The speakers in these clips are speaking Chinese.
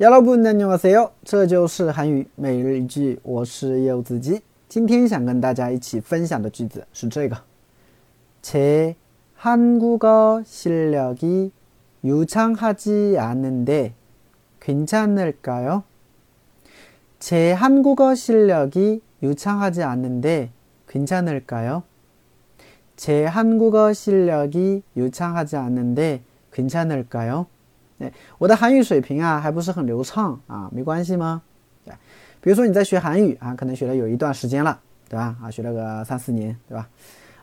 여러분 안녕하세요. 这就是韩语每日一句我是柚子鸡今天想跟大家一起分享的句子是这个제 한국어 실력이 유창하지 않은데 괜찮을까요? 제 한국어 실력이 유창하지 않은데 괜찮을까요? 제 한국어 실력이 유창하지 않은데 괜찮을까요? 哎，我的韩语水平啊，还不是很流畅啊，没关系吗？对，比如说你在学韩语啊，可能学了有一段时间了，对吧？啊，学了个三四年，对吧？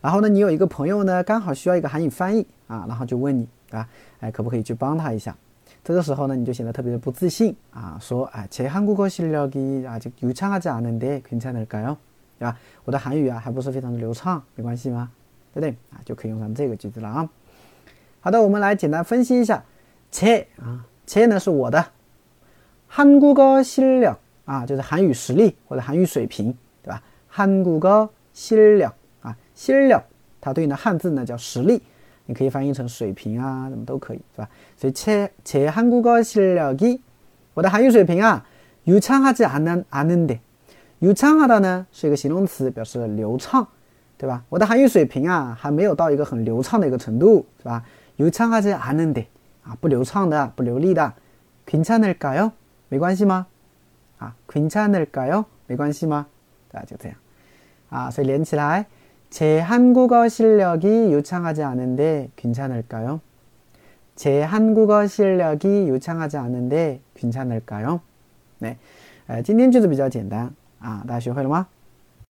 然后呢，你有一个朋友呢，刚好需要一个韩语翻译啊，然后就问你，对吧？哎，可不可以去帮他一下？这个时候呢，你就显得特别的不自信啊，说，哎，제한국어실력이아직유창하지않은데괜찮을까 요？ 对吧？我的韩语啊，还不是非常的流畅，没关系吗？对不对？啊，就可以用上这个句子了啊。好的，我们来简单分析一下。 切啊，切呢是我的韩国个실력啊，就是韩语实力或者韩语水平，对吧？韩国个실력啊，실력它对应的汉字呢叫实力，你可以翻译成水平啊，什么都可以，是吧？所以切切韩国个실력 이， 我的韩语水平啊，유창하지않는않은 데， 유창하다呢是一个形容词，表示流畅，对吧？我的韩语水平啊，还没有到一个很流畅的一个程度，是吧？유창하지않은 데。 啊，不流畅的，不流利的，괜찮을까 요？ 没关系吗？啊，괜찮을까 요？ 没关系吗？对吧？就这样。啊，所以连起来，제한국어실력이유창하지않은데괜찮을까 요？ 제한국어실력이유창하지않은데괜찮을까 요？ 哎，呃，今天句子比较简单啊，大家学会了吗？